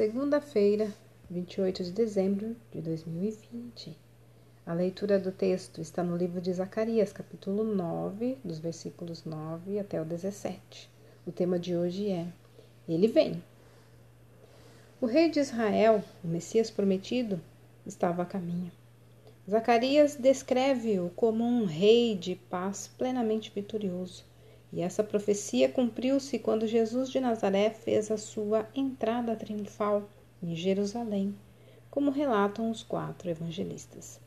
Segunda-feira, 28 de dezembro de 2020. A leitura do texto está no livro de Zacarias, capítulo 9, dos versículos 9 até o 17. O tema de hoje é Ele vem. O rei de Israel, o Messias prometido, estava a caminho. Zacarias descreve-o como um rei de paz plenamente vitorioso. E essa profecia cumpriu-se quando Jesus de Nazaré fez a sua entrada triunfal em Jerusalém, como relatam os quatro evangelistas.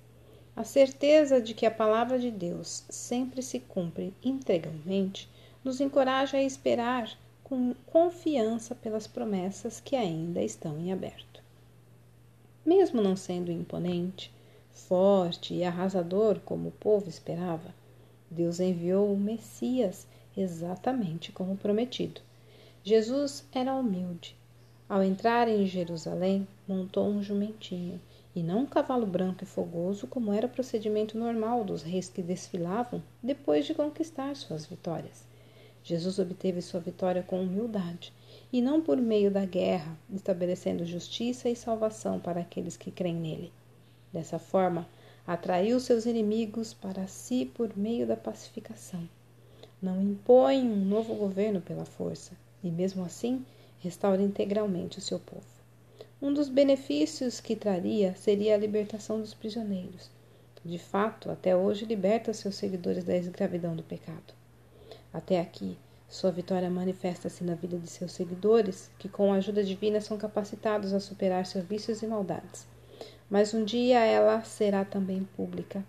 A certeza de que a palavra de Deus sempre se cumpre integralmente nos encoraja a esperar com confiança pelas promessas que ainda estão em aberto. Mesmo não sendo imponente, forte e arrasador como o povo esperava, Deus enviou o Messias exatamente como prometido. Jesus era humilde. Ao entrar em Jerusalém, montou um jumentinho e não um cavalo branco e fogoso, como era o procedimento normal dos reis que desfilavam depois de conquistar suas vitórias. Jesus obteve sua vitória com humildade e não por meio da guerra, estabelecendo justiça e salvação para aqueles que creem nele. Dessa forma, atraiu seus inimigos para si por meio da pacificação não impõe um novo governo pela força e, mesmo assim, restaura integralmente o seu povo. Um dos benefícios que traria seria a libertação dos prisioneiros. De fato, até hoje liberta seus seguidores da escravidão do pecado. Até aqui, sua vitória manifesta-se na vida de seus seguidores, que com a ajuda divina são capacitados a superar seus vícios e maldades. Mas um dia ela será também pública,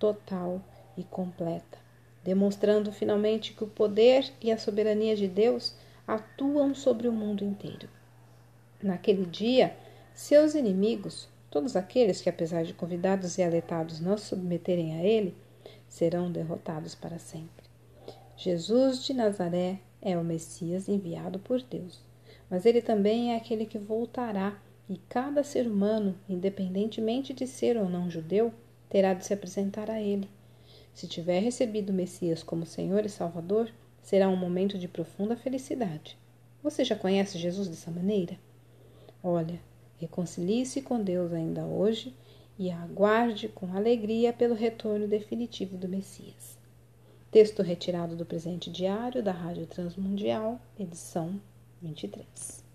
total e completa demonstrando finalmente que o poder e a soberania de Deus atuam sobre o mundo inteiro. Naquele dia, seus inimigos, todos aqueles que, apesar de convidados e aletados, não se submeterem a ele, serão derrotados para sempre. Jesus de Nazaré é o Messias enviado por Deus, mas ele também é aquele que voltará e cada ser humano, independentemente de ser ou não judeu, terá de se apresentar a ele. Se tiver recebido o Messias como Senhor e Salvador, será um momento de profunda felicidade. Você já conhece Jesus dessa maneira? Olha, reconcilie-se com Deus ainda hoje e aguarde com alegria pelo retorno definitivo do Messias. Texto retirado do presente diário da Rádio Transmundial, edição 23.